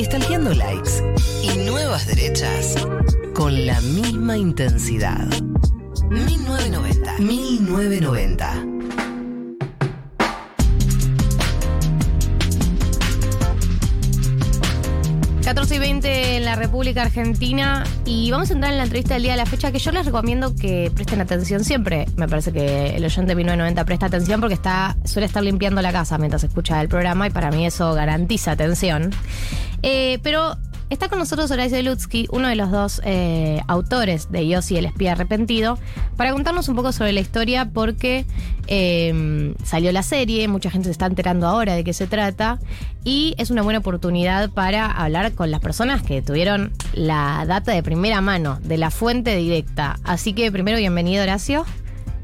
estalqueando likes y nuevas derechas con la misma intensidad. 1990. 1990. 14 y 20 en la República Argentina y vamos a entrar en la entrevista del día de la fecha que yo les recomiendo que presten atención siempre. Me parece que el oyente de 1990 presta atención porque está suele estar limpiando la casa mientras escucha el programa y para mí eso garantiza atención. Eh, pero Está con nosotros Horacio Lutsky, uno de los dos eh, autores de Yossi el espía arrepentido, para contarnos un poco sobre la historia porque eh, salió la serie, mucha gente se está enterando ahora de qué se trata y es una buena oportunidad para hablar con las personas que tuvieron la data de primera mano, de la fuente directa. Así que primero bienvenido Horacio.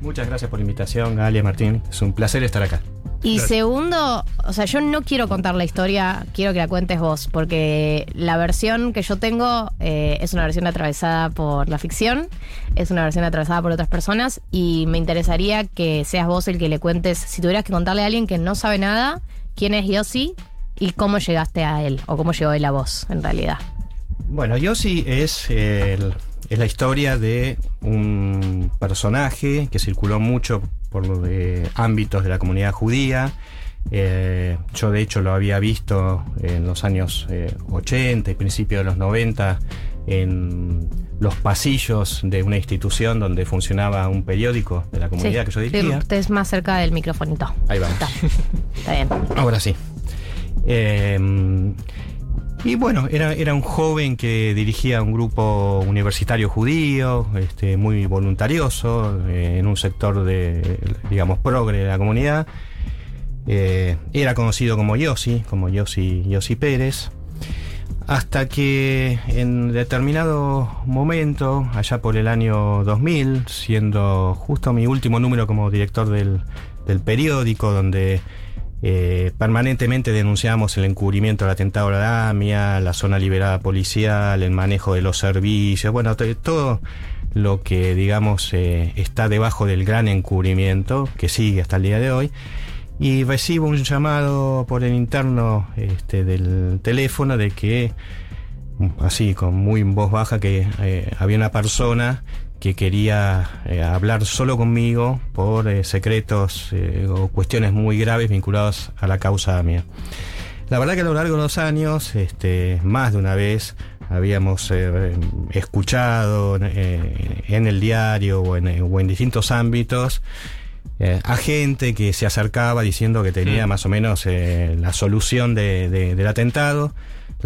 Muchas gracias por la invitación, Galia Martín. Es un placer estar acá. Y segundo, o sea, yo no quiero contar la historia, quiero que la cuentes vos, porque la versión que yo tengo eh, es una versión atravesada por la ficción, es una versión atravesada por otras personas, y me interesaría que seas vos el que le cuentes, si tuvieras que contarle a alguien que no sabe nada, quién es Yossi y cómo llegaste a él, o cómo llegó él a vos, en realidad. Bueno, Yossi es el es la historia de un personaje que circuló mucho por los ámbitos de la comunidad judía. Eh, yo de hecho lo había visto en los años 80 eh, y principios de los 90 en los pasillos de una institución donde funcionaba un periódico de la comunidad que yo dirigía. usted es más cerca del microfonito. Ahí va. Está, Está bien. Ahora sí. Eh, y bueno, era, era un joven que dirigía un grupo universitario judío, este, muy voluntarioso, eh, en un sector de, digamos, progre de la comunidad. Eh, era conocido como Yossi, como Yossi, Yossi Pérez. Hasta que en determinado momento, allá por el año 2000, siendo justo mi último número como director del, del periódico, donde eh, permanentemente denunciamos el encubrimiento del atentado a la DAMIA, la zona liberada policial, el manejo de los servicios, bueno, todo lo que, digamos, eh, está debajo del gran encubrimiento que sigue hasta el día de hoy. Y recibo un llamado por el interno este, del teléfono de que, así, con muy voz baja, que eh, había una persona que quería eh, hablar solo conmigo por eh, secretos eh, o cuestiones muy graves vinculados a la causa mía. La verdad que a lo largo de los años, este, más de una vez, habíamos escuchado en el diario o en, distintos ámbitos a gente que se acercaba diciendo que tenía mm. más o menos la solución del atentado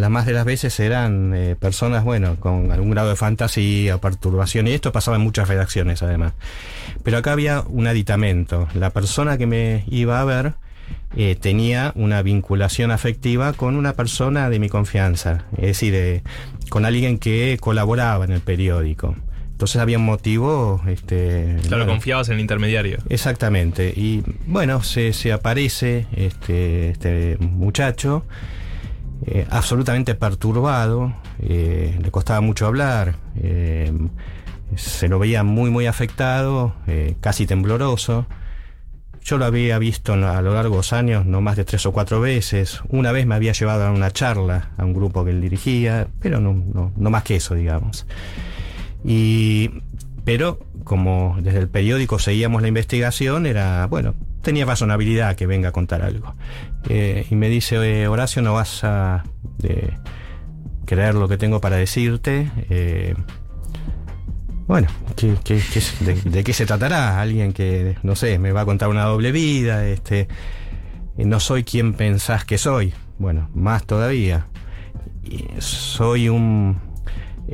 las más de las veces eran eh, personas, bueno, con algún grado de fantasía o perturbación, y esto pasaba en muchas redacciones además. Pero acá había un aditamento. La persona que me iba a ver eh, tenía una vinculación afectiva con una persona de mi confianza, es decir, eh, con alguien que colaboraba en el periódico. Entonces había un motivo. Este, claro, confiabas en el intermediario. Exactamente. Y bueno, se, se aparece este, este muchacho. Eh, absolutamente perturbado, eh, le costaba mucho hablar, eh, se lo veía muy muy afectado, casi tembloroso. Yo lo había visto a lo largo de los años no más de tres o cuatro veces. Una vez me había llevado a una charla a un grupo que él dirigía, pero no, no, no más que eso, digamos. Y, pero como desde el periódico seguíamos la investigación, era, bueno, tenía razonabilidad que venga a contar algo. Eh, y me dice, Horacio, no vas a creer lo que tengo para decirte. Eh, bueno, de, qué se tratará? Alguien que, no sé, me va a contar una doble vida, este, no soy quien pensás que soy. Bueno, más todavía. Soy un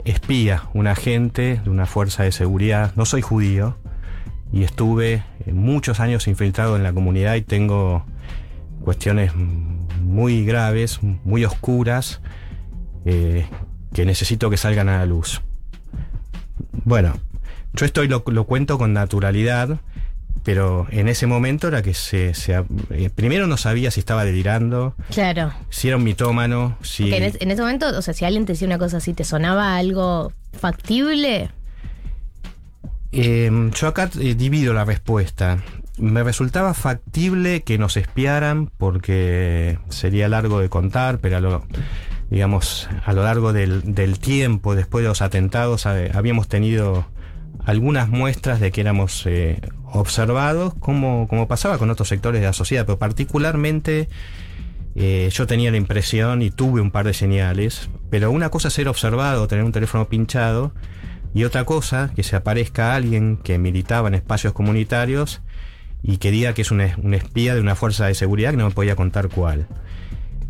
espía, un agente de una fuerza de seguridad. No soy judío, y estuve eh, muchos años infiltrado en la comunidad y tengo cuestiones muy graves, muy oscuras, eh, que necesito que salgan a la luz. Bueno, yo estoy lo, cuento con naturalidad, pero en ese momento era que se, eh, primero no sabía si estaba delirando. Claro. Si era un mitómano. Si... En, en, ese momento, o sea, si alguien te decía una cosa así, ¿te sonaba algo factible? Eh, yo acá eh, divido la respuesta. Me resultaba factible que nos espiaran porque sería largo de contar, pero digamos, a lo largo del, tiempo, después de los atentados, habíamos tenido algunas muestras de que éramos eh, observados, como, como pasaba con otros sectores de la sociedad, pero particularmente eh, yo tenía la impresión y tuve un par de señales, pero una cosa es ser observado, tener un teléfono pinchado, y otra cosa, que se aparezca alguien que militaba en espacios comunitarios y que diga que es un, un espía de una fuerza de seguridad que no me podía contar cuál.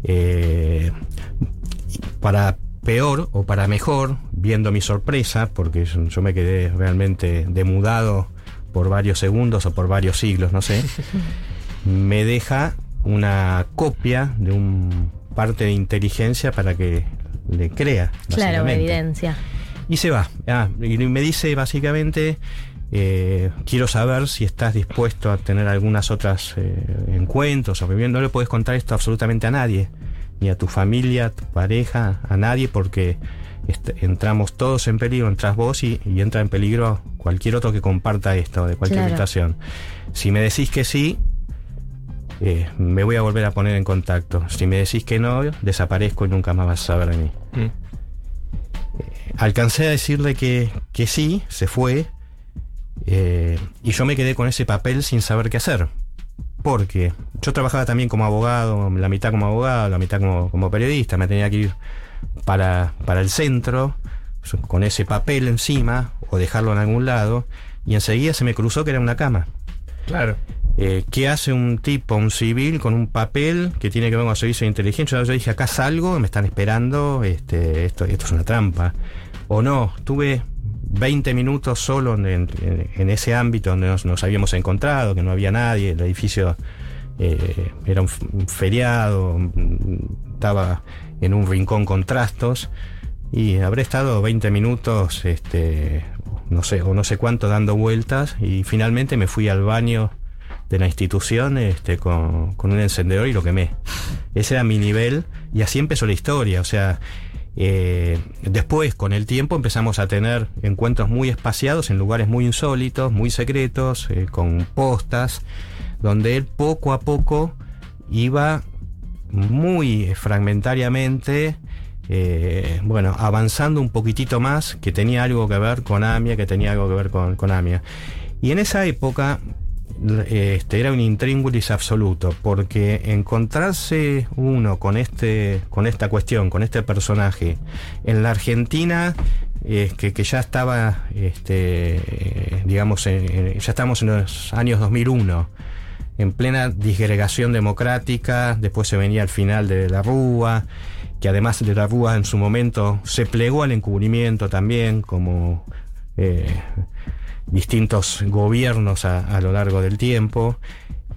Eh, para peor o para mejor, viendo mi sorpresa, porque yo me quedé realmente demudado por varios segundos o por varios siglos, no sé, me deja una copia de un parte de inteligencia para que le crea. Claro, evidencia. Y se va. Ah, y me dice básicamente, eh, quiero saber si estás dispuesto a tener algunas otras eh, encuentros o. No le puedes contar esto absolutamente a nadie, ni a tu familia, a tu pareja, a nadie, porque est- entramos todos en peligro, entras vos y, y entra en peligro cualquier otro que comparta esto, de cualquier Claro. habitación. Si me decís que sí, eh, me voy a volver a poner en contacto. Si me decís que no, desaparezco y nunca más vas a saber de mí. Mm. Alcancé a decirle que, que sí, se fue, eh, y yo me quedé con ese papel sin saber qué hacer. Porque yo trabajaba también como abogado, la mitad como abogado, la mitad como, como periodista, me tenía que ir para, para el centro con ese papel encima o dejarlo en algún lado, y enseguida se me cruzó que era una cama. Claro. Eh, ¿Qué hace un tipo, un civil, con un papel que tiene que ver con el servicio de inteligencia? Yo dije, acá salgo, me están esperando, este, esto, esto es una trampa. O no, tuve 20 minutos solo en, ese ámbito donde nos, habíamos encontrado, que no había nadie, el edificio eh, era un, feriado, estaba en un rincón con trastos, y habré estado 20 minutos, este, no sé, o no sé cuánto dando vueltas, y finalmente me fui al baño de la institución este, con, con un encendedor y lo quemé. Ese era mi nivel y así empezó la historia. O sea, eh, después con el tiempo empezamos a tener encuentros muy espaciados en lugares muy insólitos, muy secretos, eh, con postas, donde él poco a poco iba muy fragmentariamente, eh, bueno, avanzando un poquitito más, que tenía algo que ver con AMIA, que tenía algo que ver con, AMIA. Y en esa época este, era un intríngulis absoluto, porque encontrarse uno con, este, con esta cuestión, con este personaje, en la Argentina, eh, que, ya estaba, este, eh, digamos, ya estamos en los años 2001, en plena disgregación democrática, después se venía el final de la Rúa, que además de la Rúa en su momento se plegó al encubrimiento también, como eh, distintos gobiernos a, a lo largo del tiempo,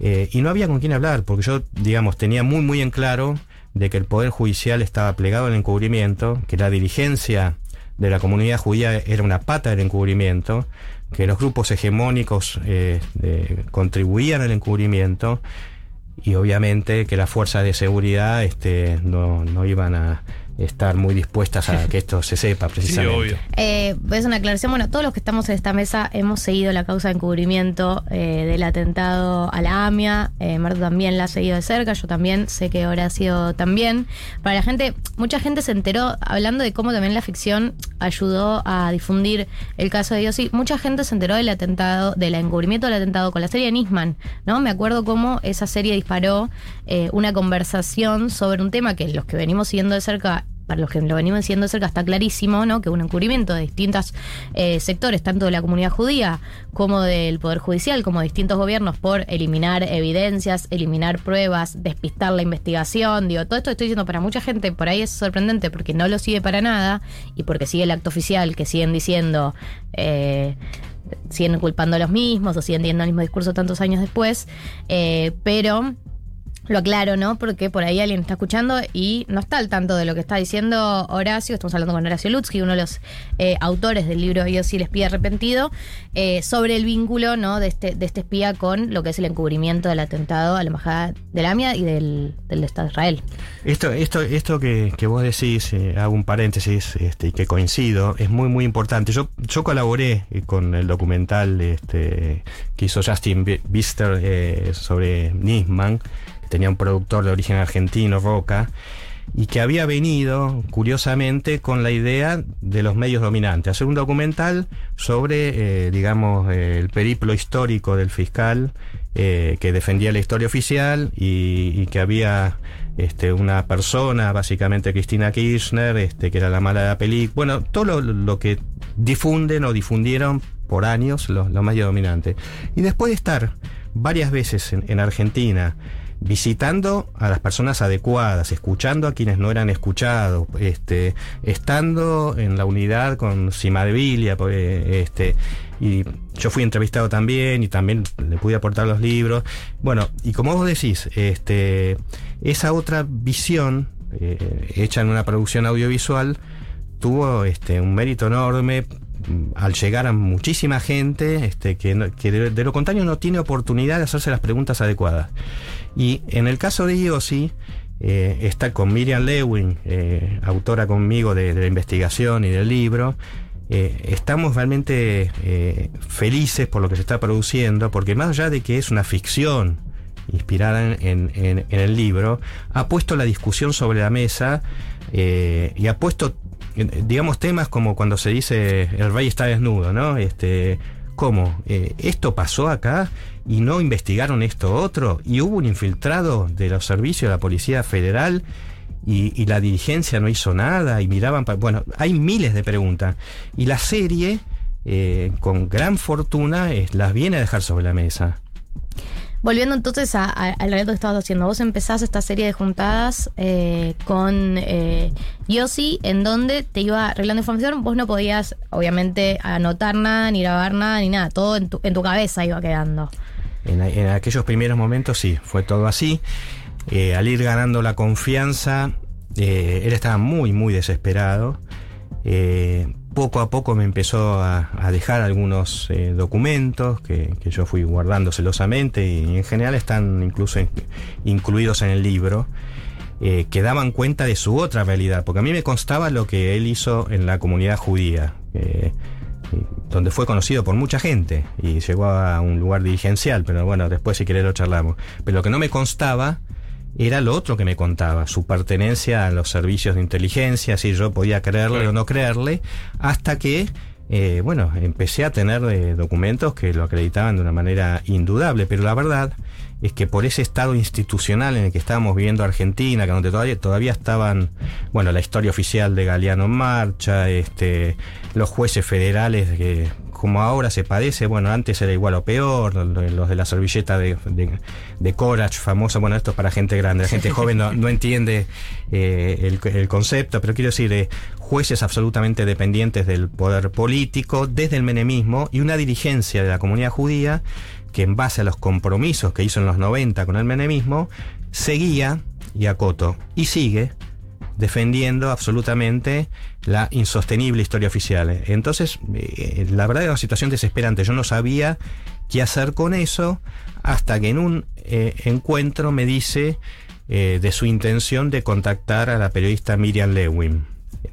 eh, y no había con quién hablar, porque yo, digamos, tenía muy, muy en claro de que el Poder Judicial estaba plegado al encubrimiento, que la dirigencia de la comunidad judía era una pata del encubrimiento, que los grupos hegemónicos eh, contribuían al encubrimiento y obviamente que las fuerzas de seguridad este, no, no iban a estar muy dispuestas a que esto se sepa Sí, precisamente. obvio. Eh, es una aclaración. Bueno, todos los que estamos en esta mesa hemos seguido la causa de encubrimiento eh, del atentado a la AMIA. Eh, Marta también la ha seguido de cerca. Yo también sé que Horacio también. Para la gente, mucha gente se enteró hablando de cómo también la ficción ayudó a difundir el caso de Yossi. Mucha gente se enteró del atentado, del encubrimiento del atentado con la serie Nisman. ¿no? Me acuerdo cómo esa serie disparó eh, una conversación sobre un tema que los que venimos siguiendo de cerca para los que lo venimos diciendo cerca está clarísimo, ¿no? Que un encubrimiento de distintos eh, sectores, tanto de la comunidad judía como del Poder Judicial, como de distintos gobiernos, por eliminar evidencias, eliminar pruebas, despistar la investigación. Digo, todo esto estoy diciendo para mucha gente, por ahí es sorprendente porque no lo sigue para nada y porque sigue el acto oficial que siguen diciendo. eh, siguen culpando a los mismos o siguen teniendo el mismo discurso tantos años después, eh, pero lo aclaro, ¿no? Porque por ahí alguien está escuchando y no está al tanto de lo que está diciendo Horacio. Estamos hablando con Horacio Lutzky, uno de los eh, autores del libro Yo sí el espía arrepentido, eh, sobre el vínculo, ¿no? De este, de este espía con lo que es el encubrimiento del atentado a la embajada de la AMIA y del, Estado de Israel. Esto, esto, esto que, vos decís, eh, hago un paréntesis, este, y que coincido, es muy, muy importante. Yo, yo colaboré eh, con el documental este, que hizo Justin Bi- Bister sobre Nisman, tenía un productor de origen argentino, Roca, y que había venido, curiosamente, con la idea de los medios dominantes, hacer un documental sobre, eh, digamos, eh, el periplo histórico del fiscal eh, que defendía la historia oficial y, que había este, una persona, básicamente Cristina Kirchner, este, que era la mala de la película, bueno, todo lo, lo que difunden o difundieron por años los, los medios dominantes. Y después de estar varias veces en, en Argentina, visitando a las personas adecuadas, escuchando a quienes no eran escuchados, este, estando en la unidad con Cimadevilla, este, y yo fui entrevistado también y también le pude aportar los libros. Bueno, y como vos decís, este, esa otra visión eh, hecha en una producción audiovisual tuvo este, un mérito enorme al llegar a muchísima gente este, que, no- que de lo contrario no tiene oportunidad de hacerse las preguntas adecuadas. Y en el caso de IOSI, eh, está con Miriam Lewin, eh, autora conmigo de, la investigación y del libro. Eh, estamos realmente eh, felices por lo que se está produciendo, porque más allá de que es una ficción inspirada en, en- el libro, ha puesto la discusión sobre la mesa y ha puesto, digamos, temas como cuando se dice el rey está desnudo, ¿no? Este, ¿Cómo? Eh, ¿Esto pasó acá y no investigaron esto otro? ¿Y hubo un infiltrado de los servicios de la Policía Federal y, la dirigencia no hizo nada y miraban... Bueno, hay miles de preguntas. Y la serie, eh, con gran fortuna, las viene a dejar sobre la mesa. Volviendo entonces al relato que estabas haciendo, vos empezás esta serie de juntadas eh, con eh, Yossi, en donde te iba arreglando información, vos no podías, obviamente, anotar nada, ni grabar nada, ni nada, todo en tu, en tu cabeza iba quedando. En, aquellos primeros momentos sí, fue todo así. Eh, al ir ganando la confianza, eh, él estaba muy, muy desesperado. Poco a poco me empezó a, dejar algunos eh, documentos que, yo fui guardando celosamente y en general están incluso in- incluidos en el libro. eh, que daban cuenta de su otra realidad, porque a mí me constaba lo que él hizo en la comunidad judía, eh, donde fue conocido por mucha gente y llegó a un lugar dirigencial, pero bueno, después si querés lo charlamos. Pero lo que no me constaba era lo otro que me contaba, su pertenencia a los servicios de inteligencia, si yo podía creerle o no creerle, hasta que, eh, bueno, empecé a tener eh, documentos que lo acreditaban de una manera indudable, pero la verdad es que por ese estado institucional en el que estábamos viviendo Argentina, que donde todavía, todavía estaban, bueno, la historia oficial de Galeano en marcha, este, los jueces federales que como ahora se padece, bueno, antes era igual o peor, los de la servilleta de, de, de Corach, famosa, bueno, esto es para gente grande, la gente joven no, no entiende eh, el, el, concepto, pero quiero decir, eh, jueces absolutamente dependientes del poder político desde el menemismo y una dirigencia de la comunidad judía que en base a los compromisos que hizo en los 90 con el menemismo, seguía, y acoto, y sigue defendiendo absolutamente la insostenible historia oficial. Entonces, eh, la verdad es una situación desesperante. Yo no sabía qué hacer con eso hasta que en un eh, encuentro me dice eh, de su intención de contactar a la periodista Miriam Lewin.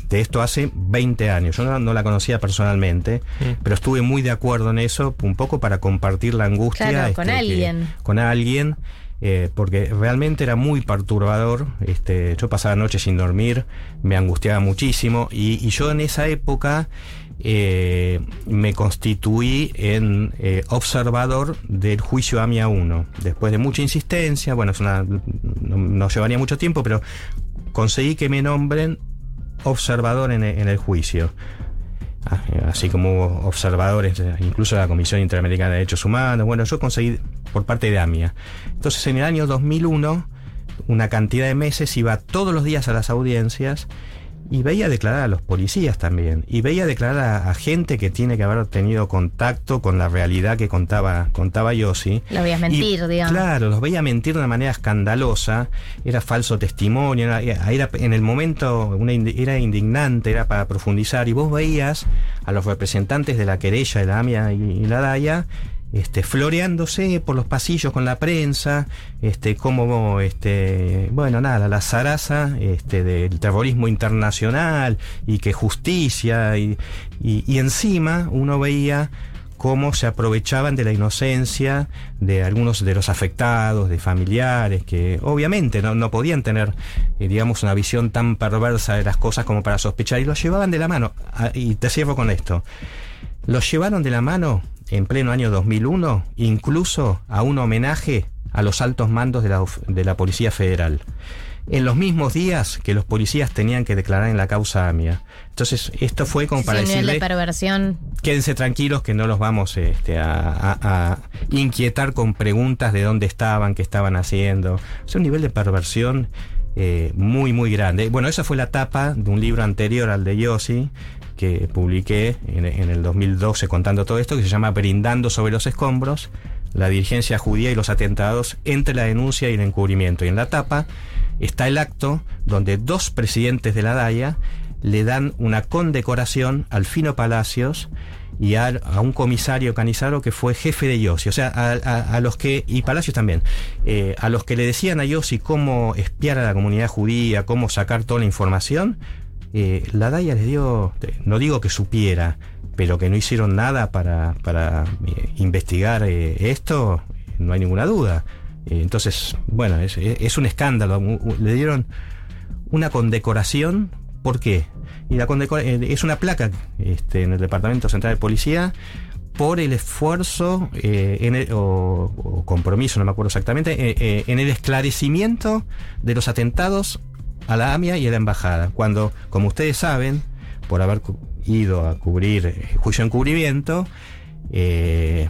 De esto hace 20 años. Yo no, no la conocía personalmente, mm. pero estuve muy de acuerdo en eso, un poco para compartir la angustia. Claro, con este, alguien. Que, con alguien. Eh, porque realmente era muy perturbador. Este, yo pasaba noches sin dormir, me angustiaba muchísimo y, y yo en esa época eh, me constituí en eh, observador del juicio AMIA 1. Después de mucha insistencia, bueno, es una, no, no, llevaría mucho tiempo, pero conseguí que me nombren observador en, el juicio así como observadores, incluso de la Comisión Interamericana de Derechos Humanos. Bueno, yo conseguí por parte de AMIA. Entonces, en el año 2001, una cantidad de meses iba todos los días a las audiencias y veía declarar a los policías también. Y veía declarar a, a, gente que tiene que haber tenido contacto con la realidad que contaba, contaba Yossi. Lo veías mentir, y, digamos. Claro, los veía mentir de una manera escandalosa. Era falso testimonio. Era, era en el momento una, era indignante, era para profundizar. Y vos veías a los representantes de la querella, de la AMIA y, y la DAIA este, floreándose por los pasillos con la prensa, este, como, este, bueno, nada, la zaraza este, del terrorismo internacional y que justicia, y, y, encima uno veía cómo se aprovechaban de la inocencia de algunos de los afectados, de familiares, que obviamente no, no podían tener, eh, digamos, una visión tan perversa de las cosas como para sospechar, y los llevaban de la mano. Ah, y te cierro con esto. Los llevaron de la mano en pleno año 2001, incluso a un homenaje a los altos mandos de la, de la Policía Federal en los mismos días que los policías tenían que declarar en la causa AMIA. Entonces, esto fue como para Sí, nivel decirle, de perversión. quédense tranquilos que no los vamos este, a, a- a inquietar con preguntas de dónde estaban, qué estaban haciendo. Es un nivel de perversión eh, muy, muy grande. Bueno, esa fue la tapa de un libro anterior al de Yossi que publiqué en, el 2012 contando todo esto, que se llama Brindando sobre los escombros, la dirigencia judía y los atentados entre la denuncia y el encubrimiento. Y en la tapa está el acto donde dos presidentes de la DAIA le dan una condecoración al Fino Palacios y a, un comisario Canizaro que fue jefe de Yossi. O sea, a los que, y Palacios también, eh, a los que le decían a Yossi cómo espiar a la comunidad judía, cómo sacar toda la información, eh, la DAIA les dio, no digo que supiera, pero que no hicieron nada para, para eh, investigar eh, esto, no hay ninguna duda. Entonces, bueno, es, un escándalo. Le dieron una condecoración. ¿Por qué? Y la es una placa este, en el Departamento Central de Policía por el esfuerzo en o, o compromiso, no me acuerdo exactamente, en el esclarecimiento de los atentados a la AMIA y a la embajada. Cuando, como ustedes saben, por haber ido a cubrir eh, juicio en cubrimiento, eh,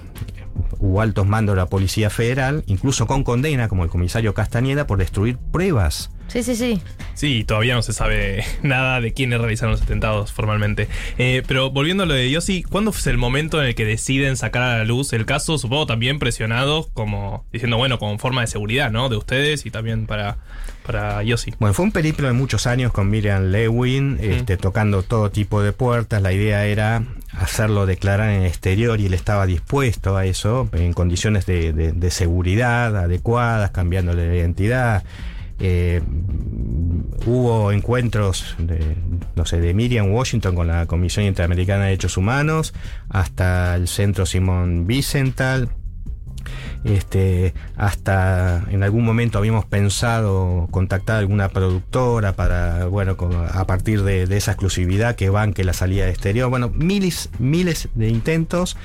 hubo altos mandos de la Policía Federal, incluso con condena, como el comisario Castañeda, por destruir pruebas. Sí, sí, sí. Sí, todavía no se sabe nada de quiénes realizaron los atentados formalmente. Eh, pero volviendo a lo de Yossi, ¿cuándo fue el momento en el que deciden sacar a la luz el caso? Supongo también presionados, como diciendo, bueno, como forma de seguridad, ¿no? De ustedes y también para, para Yossi. Bueno, fue un periplo de muchos años con Miriam Lewin, este, tocando todo tipo de puertas. La idea era hacerlo declarar en el exterior y él estaba dispuesto a eso, en condiciones de, de- de seguridad adecuadas, cambiándole la identidad. Eh, hubo encuentros de, no sé, de Miriam Washington con la Comisión Interamericana de Derechos Humanos, hasta el Centro Simón Wiesenthal, este, hasta en algún momento habíamos pensado contactar a alguna productora para, bueno, a partir de, de esa exclusividad que banque la salida de exterior. Bueno, miles, miles de intentos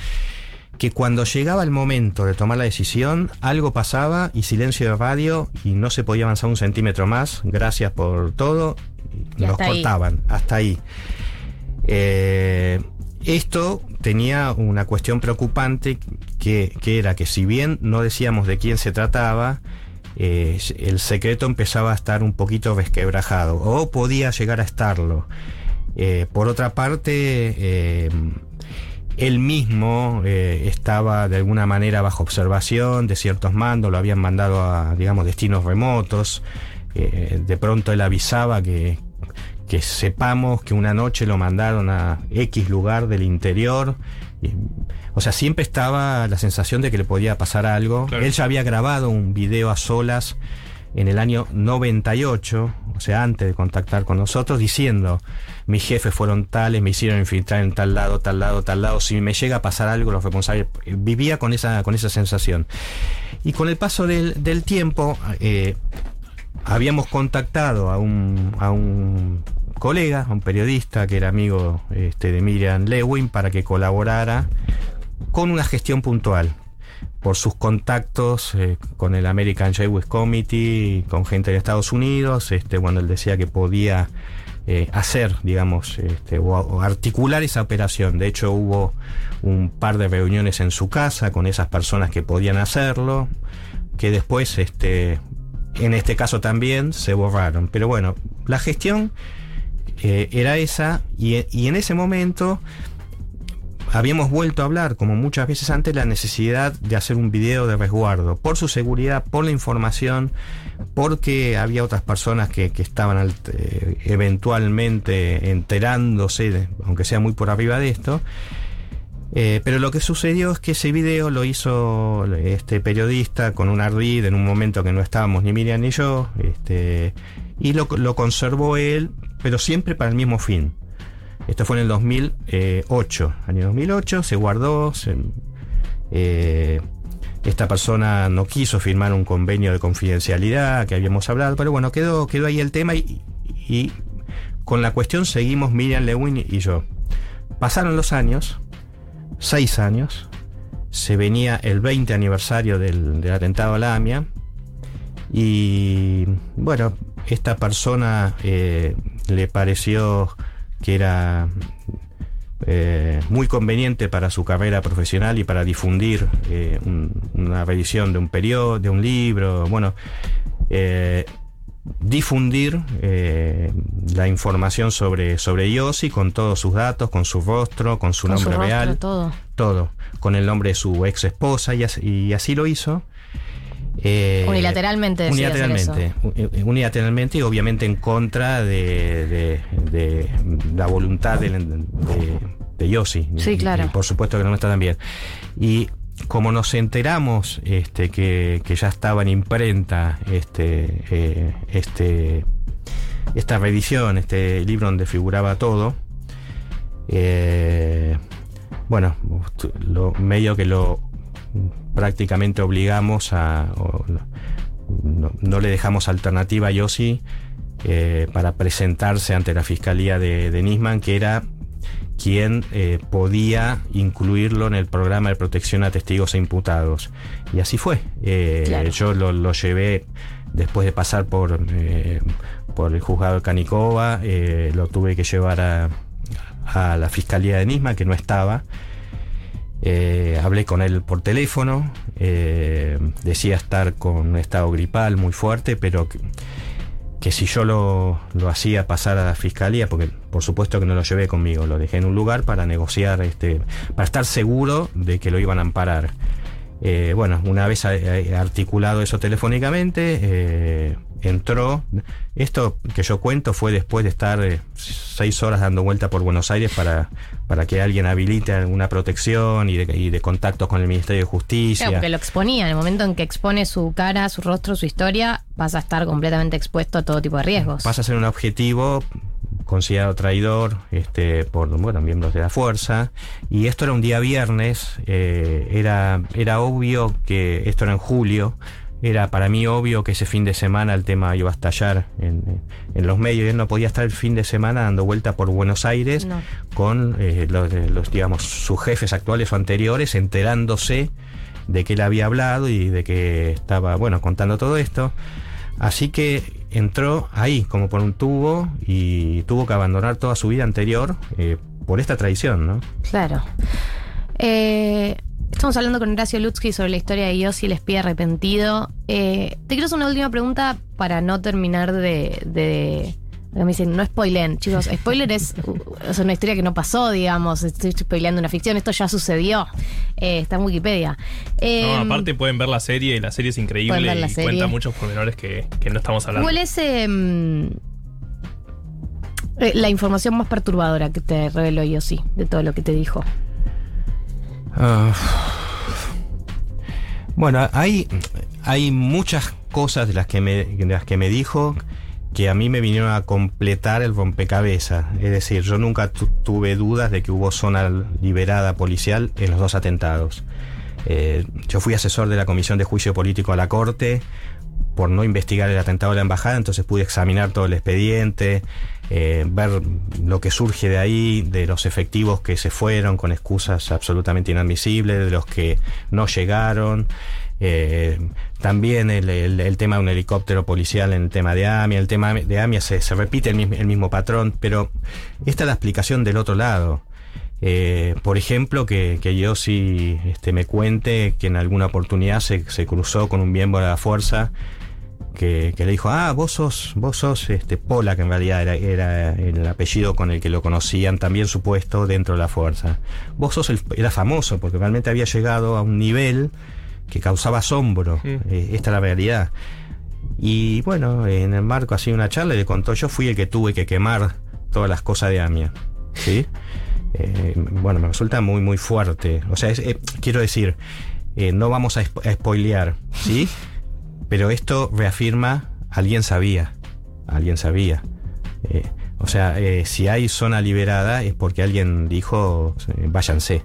que cuando llegaba el momento de tomar la decisión, algo pasaba y silencio de radio y no se podía avanzar un centímetro más. Gracias por todo. Y Nos hasta ahí. cortaban, hasta ahí. Eh, esto tenía una cuestión preocupante que, que era que si bien no decíamos de quién se trataba, eh, el secreto empezaba a estar un poquito resquebrajado o podía llegar a estarlo. Eh, por otra parte, él mismo eh, estaba de alguna manera bajo observación de ciertos mandos, lo habían mandado a, digamos, destinos remotos. Eh, de pronto él avisaba que, que sepamos que una noche lo mandaron a X lugar del interior. O sea, siempre estaba la sensación de que le podía pasar algo. Claro. Él ya había grabado un video a solas en el año 98, o sea, antes de contactar con nosotros, diciendo, mis jefes fueron tales, me hicieron infiltrar en tal lado, tal lado, tal lado, si me llega a pasar algo, los responsables, vivía con esa, con esa sensación. Y con el paso del, del tiempo, eh, habíamos contactado a un, a un colega, a un periodista que era amigo este, de Miriam Lewin, para que colaborara con una gestión puntual por sus contactos eh, con el American Jewish Committee, con gente de Estados Unidos, este, bueno, él decía que podía eh, hacer, digamos, este, o, o articular esa operación. De hecho, hubo un par de reuniones en su casa con esas personas que podían hacerlo, que después, este, en este caso también, se borraron. Pero bueno, la gestión eh, era esa y, y en ese momento habíamos vuelto a hablar, como muchas veces antes, la necesidad de hacer un video de resguardo por su seguridad, por la información, porque había otras personas que, que estaban eh, eventualmente enterándose, aunque sea muy por arriba de esto. Eh, pero lo que sucedió es que ese video lo hizo este periodista con un ardid en un momento que no estábamos ni Miriam ni yo, este, y lo, lo conservó él, pero siempre para el mismo fin. Esto fue en el 2008. Año 2008 se guardó. se- eh, esta persona no quiso firmar un convenio de confidencialidad que habíamos hablado, pero bueno, quedó, quedó ahí el tema y, con la cuestión seguimos Miriam Lewin y yo. Pasaron los años, seis años, se venía el 20 aniversario del, del atentado a la AMIA y bueno, esta persona eh, le pareció que era eh, muy conveniente para su carrera profesional y para difundir eh, un- una revisión de un periodo, de un libro, bueno, eh, difundir eh, la información sobre, sobre Yossi con todos sus datos, con su rostro, con su Con su nombre rostro, real, todo. todo, con el nombre de su ex esposa y, as- y así lo hizo. Eh, Unilateralmente Unilateralmente, eh, unilateralmente y obviamente en contra de, de- de la voluntad de, de, Yossi. Sí, Y- claro. y por supuesto que no está también. Y como nos enteramos este, que, que ya estaba en imprenta este, eh, este, esta reedición, este libro donde figuraba todo, eh, bueno, lo, medio que lo prácticamente obligamos a. o no, no le dejamos alternativa a Yossi eh, para presentarse ante la fiscalía de, de Nisman, que era quien eh, podía incluirlo en el programa de protección a testigos e imputados. Y así fue. Eh, Claro. Yo lo, lo llevé después de pasar por, eh, por el juzgado de Canicova, eh, lo tuve que llevar a, a la fiscalía de Nisman, que no estaba. Eh, hablé con él por teléfono, eh, decía estar con un estado gripal muy fuerte, pero que, que si yo lo, lo hacía pasar a la fiscalía, porque por supuesto que no lo llevé conmigo, lo dejé en un lugar para negociar, este, para estar seguro de que lo iban a amparar. Eh, bueno, una vez articulado eso telefónicamente, eh, entró. Esto que yo cuento fue después de estar eh, seis horas dando vuelta por Buenos Aires para, para que alguien habilite alguna protección y de, y de contactos con el Ministerio de Justicia. Claro, porque lo exponía. En el momento en que expone su cara, su rostro, su historia, vas a estar completamente expuesto a todo tipo de riesgos. pasa a ser un objetivo considerado traidor este, por bueno, miembros de la fuerza. Y esto era un día viernes, eh, era, era obvio que esto era en julio. Era para mí obvio que ese fin de semana el tema iba a estallar en, en los medios. Él no podía estar el fin de semana dando vuelta por Buenos Aires No. con eh, los, los, digamos, sus jefes actuales o anteriores enterándose de que él había hablado y de que estaba, bueno, contando todo esto. Así que entró ahí como por un tubo y tuvo que abandonar toda su vida anterior eh, por esta traición, ¿no? Claro. Eh, estamos hablando con Horacio Lutsky sobre la historia de Yossi, el espía arrepentido. Eh, te quiero hacer una última pregunta para no terminar de. de me dicen, no spoilen. Chicos, spoiler es, es una historia que no pasó, digamos. Estoy spoileando una ficción. Esto ya sucedió. Eh, está en Wikipedia. Eh, No, aparte pueden ver la serie y la serie es increíble ver la y serie. cuenta muchos pormenores que, que no estamos hablando. ¿Cuál es em, eh, la información más perturbadora que te reveló Yossi de todo lo que te dijo? Ah, bueno, hay, hay muchas cosas de las, que me, de las que me dijo que a mí me vinieron a completar el rompecabezas. Es decir, yo nunca tu- tuve dudas de que hubo zona liberada policial en los dos atentados. Eh, yo fui asesor de la Comisión de Juicio Político a la Corte por no investigar el atentado de la embajada, entonces pude examinar todo el expediente, eh, ver lo que surge de ahí, de los efectivos que se fueron con excusas absolutamente inadmisibles, de los que no llegaron. eh, también el tema de un helicóptero policial en el tema de AMIA, el tema de AMIA se, se repite el mismo, el mismo patrón, pero esta es la explicación del otro lado. Eh, por ejemplo, que, que yo sí este, me cuente que en alguna oportunidad se, se cruzó con un miembro de la fuerza que, que le dijo, ah, vos sos, vos sos este, Pola, que en realidad era, era el apellido con el que lo conocían también supuesto dentro de la fuerza. Vos sos el, era famoso porque realmente había llegado a un nivel que causaba asombro. Eh, esta es la realidad. Y bueno, en el marco así de una charla le contó, yo fui el que tuve que quemar todas las cosas de Amia. ¿Sí? Eh, bueno, me resulta muy, muy fuerte. O sea, es- eh, quiero decir, no vamos a, spo- a spoilear, ¿sí? Pero esto reafirma, alguien sabía, alguien sabía. Eh, O sea, eh, si hay zona liberada es porque alguien dijo, eh, váyanse.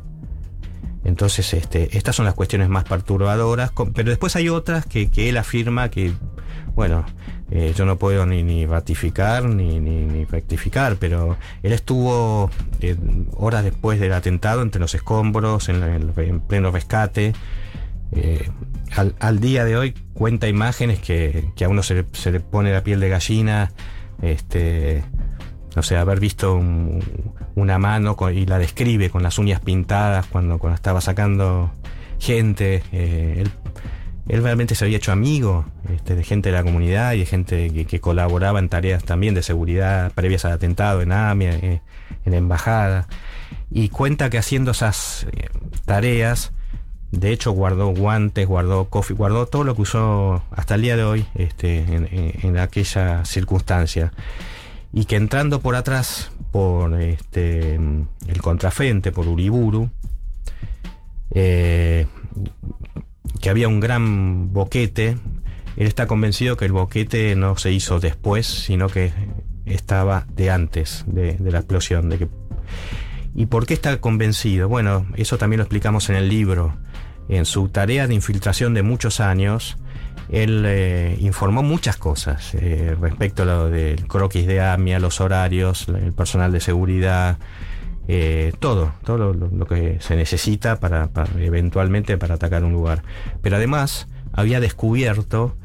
Entonces, este, estas son las cuestiones más perturbadoras, pero después hay otras que, que él afirma que, bueno, yo no puedo ni, ni ratificar ni, ni, rectificar, pero él estuvo horas después del atentado entre los escombros, en, pleno rescate. Al, al día de hoy cuenta imágenes que, que a uno se le, pone la piel de gallina, este, no sé, haber visto un- una mano con- y la describe con las uñas pintadas cuando, estaba sacando gente. eh, él, realmente se había hecho amigo este, de gente de la comunidad y de gente que, que colaboraba en tareas también de seguridad previas al atentado en AMIA, eh, en la embajada. Y cuenta que haciendo esas eh, tareas, de hecho guardó guantes, guardó coffee, guardó todo lo que usó hasta el día de hoy este, en, aquella circunstancia y que entrando por atrás por este el contrafrente por Uriburu eh, que había un gran boquete él está convencido que el boquete no se hizo después sino que estaba de antes de, de la explosión de que ¿Y por qué está convencido? Bueno, eso también lo explicamos en el libro. En su tarea de infiltración de muchos años, él eh, informó muchas cosas eh, respecto a lo del croquis de AMIA, los horarios, el personal de seguridad, eh, todo, todo lo, que se necesita para, para eventualmente para atacar un lugar. Pero además había descubierto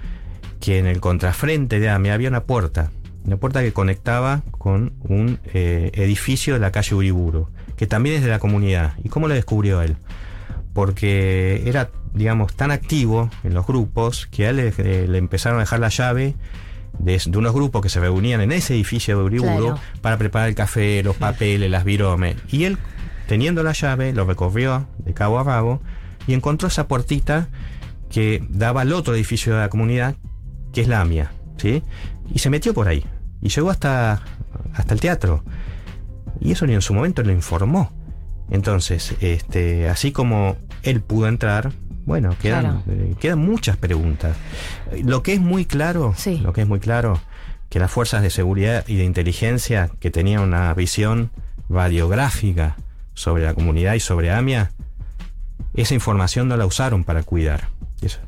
que en el contrafrente de AMIA había una puerta, una puerta que conectaba con un edificio de la calle Uriburu, que también es de la comunidad. ¿Y cómo lo descubrió él? Porque era, digamos, tan activo en los grupos que a él le, eh, le empezaron a dejar la llave de, de unos grupos que se reunían en ese edificio de Uriburu Claro. para preparar el café, los papeles, las viromes. Y él, teniendo la llave, lo recorrió de cabo a rabo y encontró esa puertita que daba al otro edificio de la comunidad, que es la AMIA, ¿sí? Y se metió por ahí. Y llegó hasta, hasta el teatro. Y eso ni en su momento lo informó. Entonces, este, así como él pudo entrar, bueno, quedan, eh, quedan muchas preguntas. Lo que es muy claro, Sí. lo que es muy claro, que las fuerzas de seguridad y de inteligencia que tenían una visión radiográfica sobre la comunidad y sobre AMIA, esa información no la usaron para cuidar. Eso.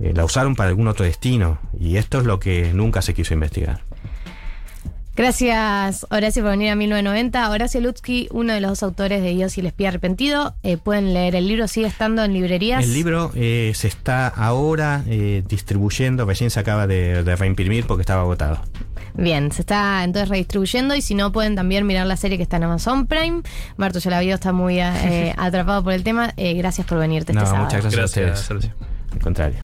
Eh, la usaron para algún otro destino. Y esto es lo que nunca se quiso investigar. Gracias, Horacio, por venir a 1990. Horacio Lutsky, uno de los dos autores de Dios y el espía arrepentido. Eh, pueden leer el libro, sigue estando en librerías. El libro eh, se está ahora eh, distribuyendo, recién se acaba de, de reimprimir porque estaba agotado. Bien, se está entonces redistribuyendo y si no pueden también mirar la serie que está en Amazon Prime. Marto ya la vio, está muy eh, atrapado por el tema. Eh, gracias por venirte No, este sábado. muchas gracias, Gracias, a ustedes. Sergio. Al contrario.